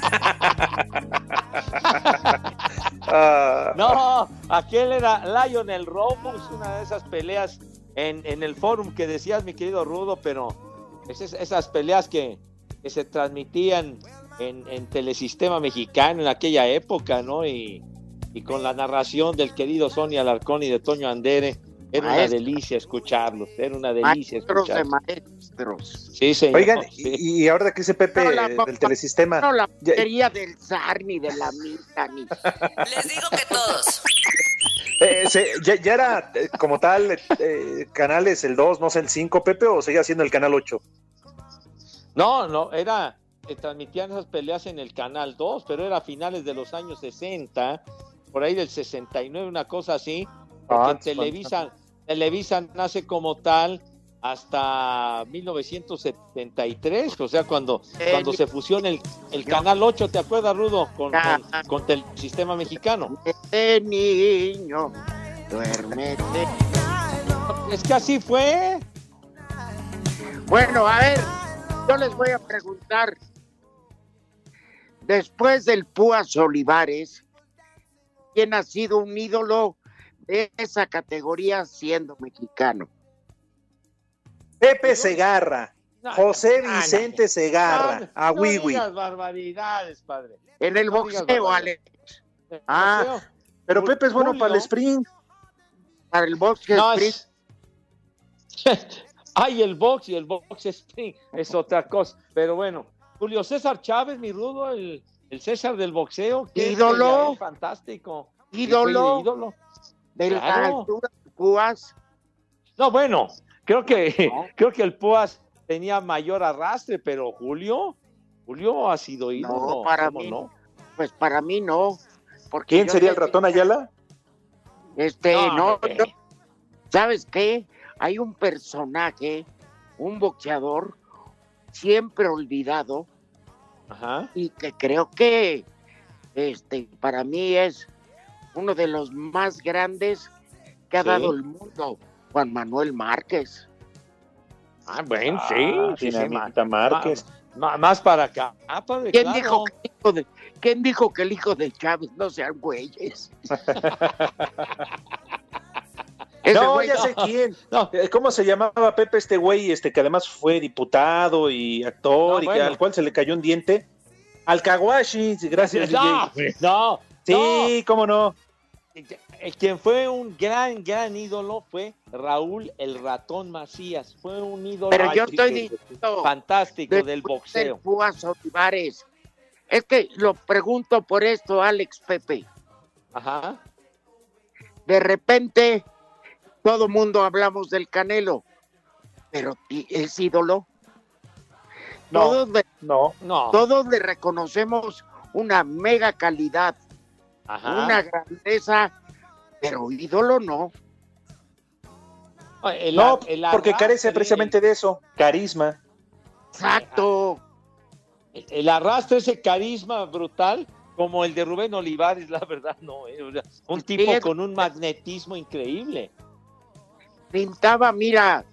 Ah, No, aquel era Lionel Rose, una de esas peleas en, en el forum que decías, mi querido Rudo, pero esas, esas peleas que, que se transmitían en, en Telesistema Mexicano en aquella época, ¿no? Y, y con la narración del querido Sonia Alarcón y de Toño Andere, era una Maestro. delicia escucharlos, era una delicia Maestros de escucharlos. maestros. Sí, señor. Oigan, <laughs> sí. y, ahora que dice Pepe No, la eh, del telesistema. No la quería del zar ni de la mitad ni. Les digo que todos. <laughs> eh, se- ya, ya era eh, como tal eh, canales el 2, no sé, el 5, Pepe, o seguía siendo el canal 8. No, no, era, eh, transmitían esas peleas en el Canal 2, pero era a finales de los años 60, por ahí del 69, una cosa así, porque Ah, en Televisa, Televisa nace como tal hasta 1973, o sea, cuando, cuando se fusiona el, el Canal 8, ¿te acuerdas, Rudo? Con, con, con el sistema mexicano. Este niño, duérmete. Es que así fue. Bueno, a ver, yo les voy a preguntar. Después del Púas Olivares, ¿quién ha sido un ídolo de esa categoría siendo mexicano? Pepe Segarra, José no, Vicente Segarra, a no digas barbaridades, padre. En el No boxeo. Alex. ¿El Ah, boxeo? Pero Pepe es bueno Julio. para el sprint. Para el boxeo. No, sprint. es- <laughs> Ay, el box y el box spring es otra cosa. Pero bueno, Julio César Chávez, mi rudo, el, el César del boxeo. qué Ídolo. Fantástico. Ídolo. Ídolo. De la claro. altura de Púas. No, bueno, creo que, <laughs> creo que el Puas tenía mayor arrastre, pero Julio, Julio ha sido ídolo. No, para ¿cómo mí no? Pues para mí no. Porque ¿Quién sería el ratón Ayala? Este, No, no, ¿sabes qué? Hay un personaje, un boxeador, siempre olvidado, Ajá. y que creo que este, para mí es uno de los más grandes que ha Sí. dado el mundo, Juan Manuel Márquez. Ah, bueno, Ah, sí, sí, sí, ma- Márquez. ma- más para acá. Ah, padre, ¿Quién, claro. dijo que el hijo de, ¿Quién dijo que el hijo de Chávez no sean güeyes? <laughs> No, güey ya no. sé quién. <laughs> Eh, ¿Cómo se llamaba Pepe este güey, este que además fue diputado y actor No, y que- al cual se le cayó un diente? Al Kawashi, gracias. No, DJ. no, Sí, cómo no. El quien fue un gran, gran ídolo fue Raúl el Ratón Macías. Fue un ídolo Pero yo estoy diciendo fantástico de- del del boxeo. Púas Olivares. Es que lo pregunto por esto, Alex Pepe. Ajá. De repente, todo mundo hablamos del Canelo, pero ¿y ¿es ídolo? No, todos, le, no. No. todos le reconocemos una mega calidad, Ajá. una grandeza, pero ídolo no. El- No, el porque carece precisamente de eso, carisma. Exacto. el arrastre, ese carisma brutal, como el de Rubén Olivares, la verdad, no. eh, o sea, un tipo con un magnetismo increíble. Pintaba, mira,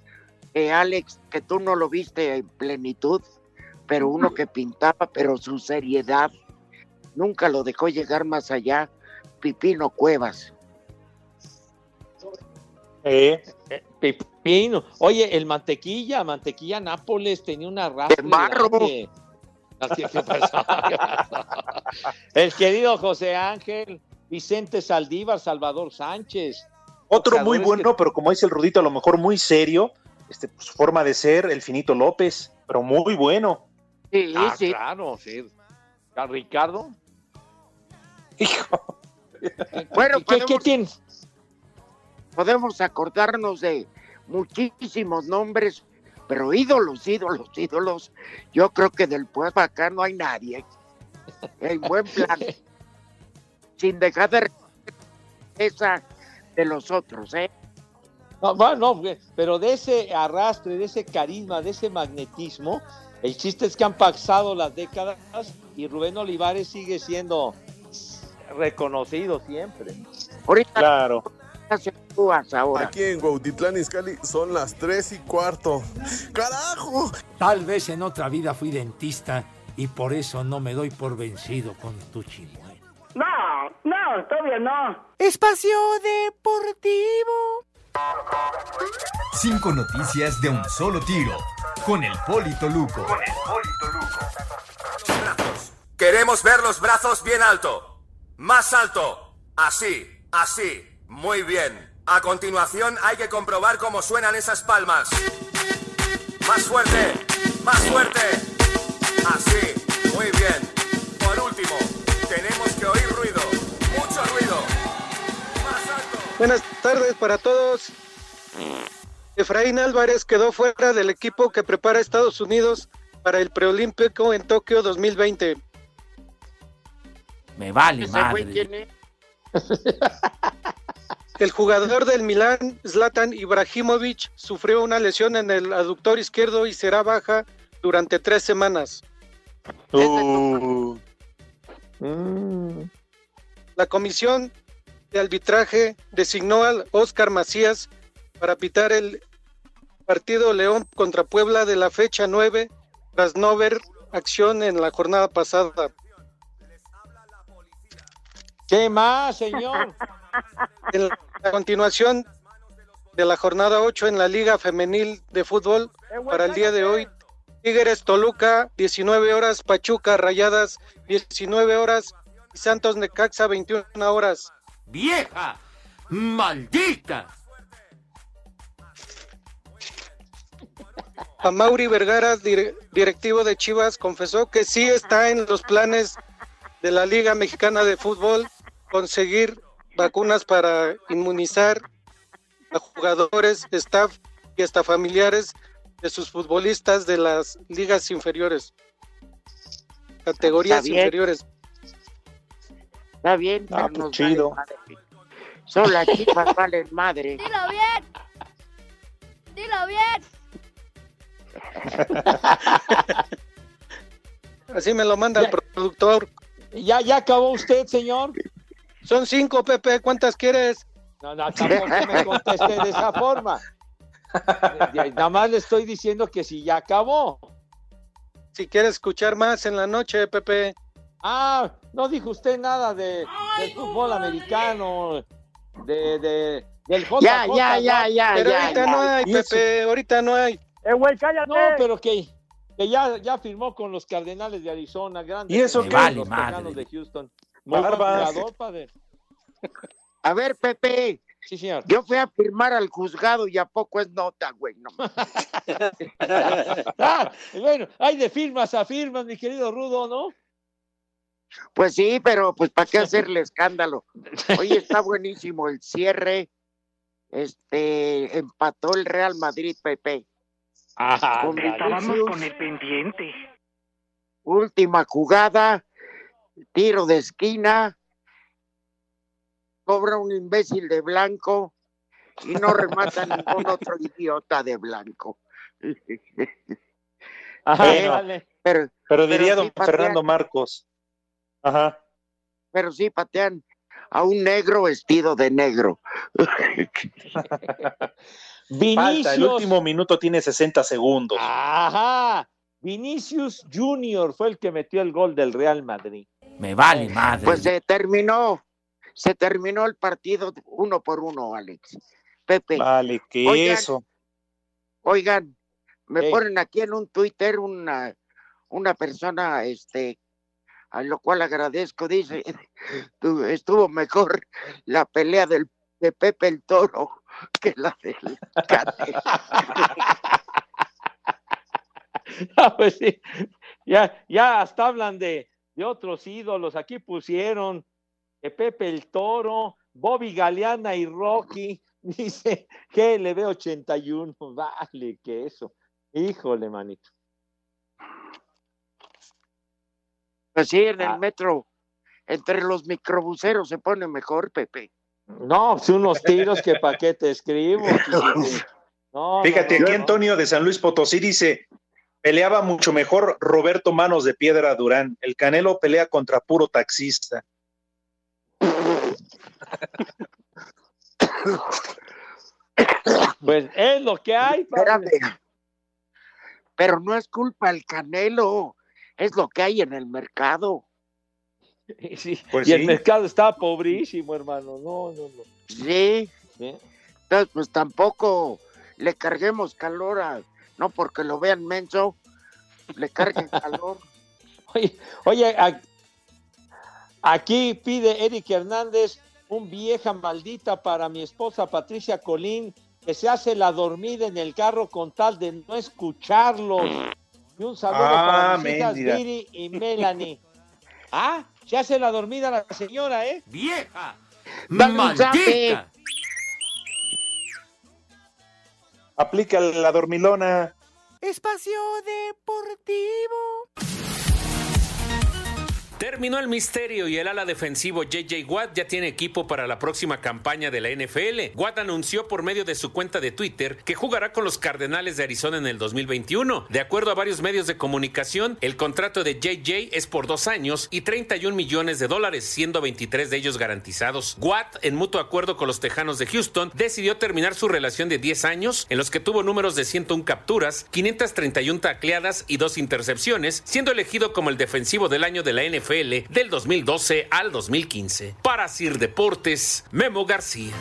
eh, Alex, que tú no lo viste en plenitud, pero uno que pintaba, pero su seriedad nunca lo dejó llegar más allá, Pipino Cuevas. Eh, Pepino. Oye, el mantequilla, mantequilla Nápoles tenía una. ¿Qué pasó? <laughs> El querido José Ángel, Vicente Saldívar, Salvador Sánchez. Otro muy bueno, pero como dice el Rudito, a lo mejor muy serio, este, su forma de ser, el Finito López, pero muy bueno. Sí, Ah, sí. claro, sí. ¿A Ricardo? Bueno, ¿Qué, qué podemos- tienes? Podemos acordarnos de muchísimos nombres, pero ídolos, ídolos, ídolos. Yo creo que del pueblo acá no hay nadie. En buen plan. <laughs> Sin dejar de esa de los otros, ¿eh? No, bueno, no, pero de ese arrastre, de ese carisma, de ese magnetismo, el chiste es que han pasado las décadas y Rubén Olivares sigue siendo reconocido siempre. Ahorita Claro. ahora. Aquí en Cuautitlán Izcalli son las 3 y cuarto. ¡Carajo! Tal vez en otra vida fui dentista y por eso no me doy por vencido con tu chimuelo. No, no, todavía no. Espacio Deportivo. Cinco noticias de un solo tiro. Con el Polito Luco. Queremos ver los brazos bien alto. Más alto. Así, así. Muy bien. A continuación hay que comprobar cómo suenan esas palmas. Más fuerte. Más fuerte. Así. Muy bien. Por último, tenemos que oír ruido. Mucho ruido. Buenas tardes para todos. Efraín Álvarez quedó fuera del equipo que prepara Estados Unidos para el preolímpico en Tokio 2020. Me vale ¿Ese güey madre. quién es? <laughs> El jugador del Milán, Zlatan Ibrahimovic, sufrió una lesión en el aductor izquierdo y será baja durante tres semanas. Uh, La comisión de arbitraje designó al Oscar Macías para pitar el partido León contra Puebla de la fecha 9 tras no ver acción en la jornada pasada. ¿Qué más, señor? En la continuación de la jornada 8 en la Liga Femenil de Fútbol para el día de hoy, Tigres Toluca, 19 horas, Pachuca Rayadas, 19 horas, y Santos Necaxa, 21 horas. ¡Vieja! ¡Maldita! A Mauri Vergara, dire- directivo de Chivas, confesó que sí está en los planes de la Liga Mexicana de Fútbol conseguir vacunas para inmunizar a jugadores, staff y hasta familiares de sus futbolistas de las ligas inferiores, categorías Está inferiores. Está bien, Ah, pero pues nos chido. vale. Son las chivas valen madre. Dilo bien. Dilo bien. Así me lo manda el productor. ¿Ya, ya acabó usted, señor? Son cinco, Pepe, ¿cuántas quieres? No, no, tampoco me conteste de esa forma. <laughs> Eh, Nada más le estoy diciendo que si ya acabó. Si quieres escuchar más en la noche, Pepe. Ah, no dijo usted nada de, del fútbol americano, de, de, del JJ. Ya, ya, ya, ya, Pero ya, ahorita ya. no hay, eso- Pepe, ahorita no hay. Eh, güey, cállate. No, pero que, que ya, ya firmó con los Cardenales de Arizona, grandes. ¿Y eso qué? vale, los madre. De Houston. Muy Barbas. padre. A ver, Pepe, Sí, señor. yo fui a firmar al juzgado y a poco es nota, güey. No. <laughs> Ah, bueno, hay de firmas a firmas, mi querido Rudo, ¿no? Pues sí, pero pues para qué <laughs> hacerle escándalo. Oye, está buenísimo el cierre. Este empató el Real Madrid, Pepe. Ah, Con Estábamos con el pendiente. Última jugada, tiro de esquina, cobra un imbécil de blanco y no remata ningún <laughs> otro idiota de blanco. Ajá, Pero- vale. Pero, Pero diría Pero don sí patean. Fernando Marcos. Ajá. Pero sí patean a un negro vestido de negro. <laughs> Falta, el Vinicius. último minuto tiene 60 segundos. Ajá. Vinicius Junior fue el que metió el gol del Real Madrid. Me vale madre. Pues se terminó, se terminó el partido uno por uno, Alex. Pepe. Vale, que Oigan, eso. Oigan, me ponen aquí en un Twitter una, una persona, este, a lo cual agradezco, dice, <laughs> "Tu- estuvo mejor la pelea del, de Pepe el Toro <laughs> que la del Canelo". <laughs> Ah, pues sí. Ya, ya hasta hablan de, de otros ídolos. Aquí pusieron de Pepe el Toro, Bobby Galeana y Rocky. <laughs> Dice que le ve 81. <laughs> Vale, que eso. Híjole, manito. Pues sí, en el Ah. metro, entre los microbuseros se pone mejor, Pepe. No, pues unos tiros que pa' qué te escribo. <laughs> No, Fíjate, no, aquí no. Antonio de San Luis Potosí dice, peleaba mucho mejor Roberto Manos de Piedra Durán. El Canelo pelea contra puro taxista. Pues es lo que hay. padre. Espérame. Pero no es culpa del Canelo, es lo que hay en el mercado. <laughs> Sí, Pues y el sí. mercado está pobrísimo, hermano. No, no, no. Sí, ¿Eh? entonces pues tampoco le carguemos calor a, no porque lo vean menso, le carguen <laughs> calor. Oye, oye, aquí pide Eric Hernández un vieja maldita para mi esposa Patricia Colín, que se hace la dormida en el carro con tal de no escucharlos. Y un saludo Ah, para mis hijas. Viri y Melanie. Ah, se hace la dormida la señora, ¿eh? ¡Vieja! ¡Maldita! Aplica la dormilona. Espacio Deportivo. Terminó el misterio y el ala defensivo JJ Watt ya tiene equipo para la próxima campaña de la NFL. Watt anunció por medio de su cuenta de Twitter que jugará con los Cardenales de Arizona en el 2021. De acuerdo a varios medios de comunicación, el contrato de JJ es por dos años y 31 millones de dólares, siendo 23 de ellos garantizados. Watt, en mutuo acuerdo con los Tejanos de Houston, decidió terminar su relación de 10 años, en los que tuvo números de 101 capturas, 531 tacleadas y dos intercepciones, siendo elegido como el defensivo del año de la NFL del 2012 al 2015. Para Sir Deportes, Memo García.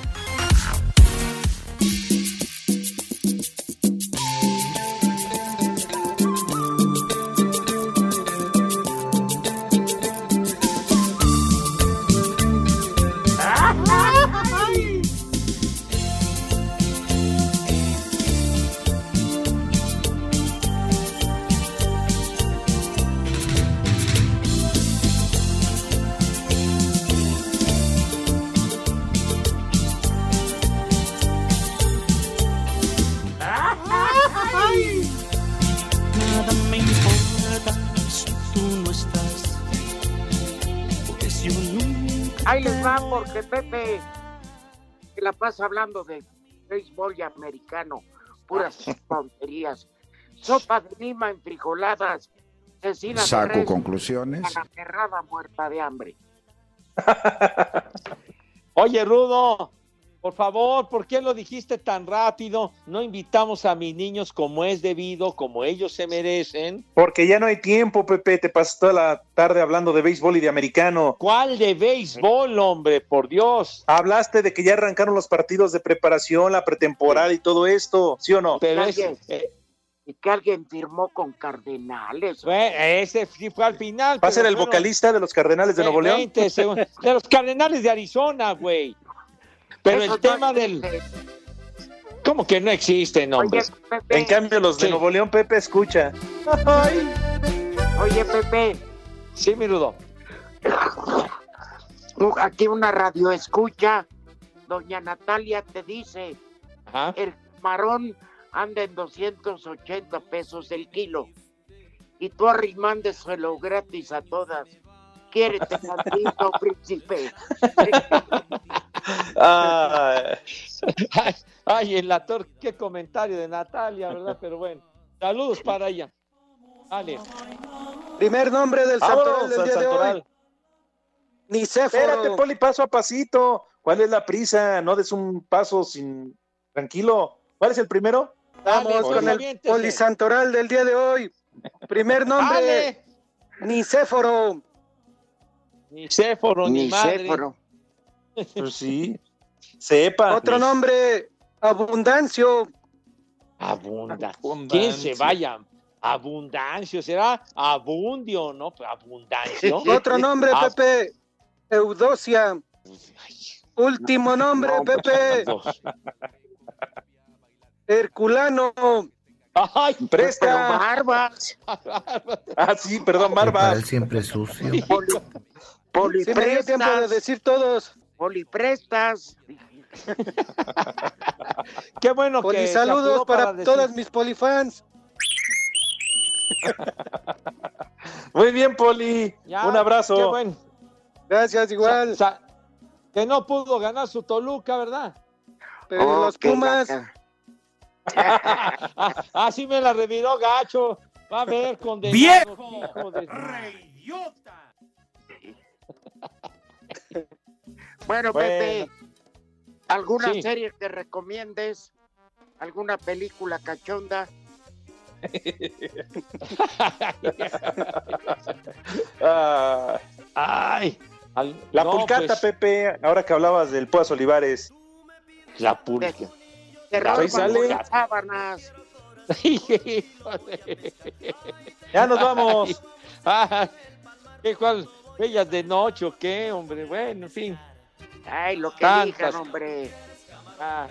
La pasa hablando de béisbol y americano, puras <laughs> tonterías. Sopa de lima en frijoladas, cecina de Saco conclusiones. a la cerrada muerta de hambre. <laughs> Oye, Rudo, por favor, ¿por qué lo dijiste tan rápido? No invitamos a mis niños como es debido, como ellos se merecen. Porque ya no hay tiempo, Pepe. Te pasas toda la tarde hablando de béisbol y de americano. ¿Cuál de béisbol, hombre? Por Dios. Hablaste de que ya arrancaron los partidos de preparación, la pretemporada y todo esto, ¿sí o no? Pero es, eh, Y que alguien firmó con Cardenales. fue- ese fue al final. ¿Va a ser el vocalista de los Cardenales de Nuevo León? 20 segundos. De los Cardenales de Arizona, güey. Pero Eso el no tema del... ¿Cómo que no existen? Oye, Pepe, En cambio, los de Sí. Nuevo León, Pepe, escucha. oye, Pepe, Sí, mi Rudo. aquí una radio escucha. Doña Natalia te dice, Ajá. el camarón anda en 280 pesos el kilo. Y tú arrimándeselo gratis a todas. Quiérete <laughs> tantito, príncipe. <laughs> Ay, ay, en la torre, qué comentario de Natalia, ¿verdad? Pero bueno, saludos para ella. Dale. Primer nombre del santoral del día de santoral. hoy. Nicéforo. Espérate, Poli, paso a pasito. ¿Cuál es la prisa? No des un paso sin. Tranquilo. ¿Cuál es el primero? Vamos Dale, con Poli. el polisantoral del día de hoy. Primer <laughs> nombre, Dale. Nicéforo. Ni Céforo, ni madre. Pues sí. <laughs> Sepa. Otro nombre, Abundancio. Abunda. Abundancio. ¿Quién se vaya? Abundancio, será Abundio, ¿no? Pues Abundancio. Otro nombre, Ab- Pepe. Eudocia. Último nombre, Pepe. <laughs> Herculano. Ay, Pero Presta. barbas. Ah, sí, perdón, Barba. Para él siempre sucio. Poli, Sí me dio tiempo de decir todos. Poliprestas. <laughs> Qué bueno que Poli se saludos para, decir- todas mis polifans. Muy bien, Poli. Ya, Un abrazo. Qué bueno. Gracias, igual. Que no pudo ganar su Toluca, ¿verdad? Pero Oh, los Pumas. laca. <laughs> Ah, Así me la reviró gacho. Va a ver, condenado. ¡Viejo! ¡Reyota! <laughs> Bueno, Bueno. Pepe, ¿alguna Sí. serie que recomiendes? ¿Alguna película cachonda? Ah, <laughs> Ay. al- la no, pulcata, pues, Pepe. Ahora que hablabas del Puas Olivares. La pulca. Te Ahí roban sale. las sábanas. <laughs> Ya nos vamos. Ay, ¿Qué cuál? ¿Bellas de noche o qué, hombre? Bueno, en fin. Ay, lo que Tantas. digan, hombre. Ah,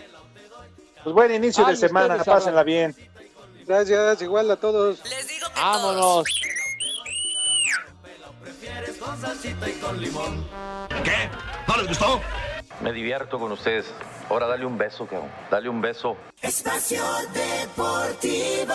Pues buen inicio Ay, de semana. ustedes Pásenla bien. Gracias, igual a todos. Les digo que vámonos. ¿Qué? ¿No les gustó? Me divierto con ustedes. Ahora dale un beso, cabrón. Dale un beso. Espacio Deportivo.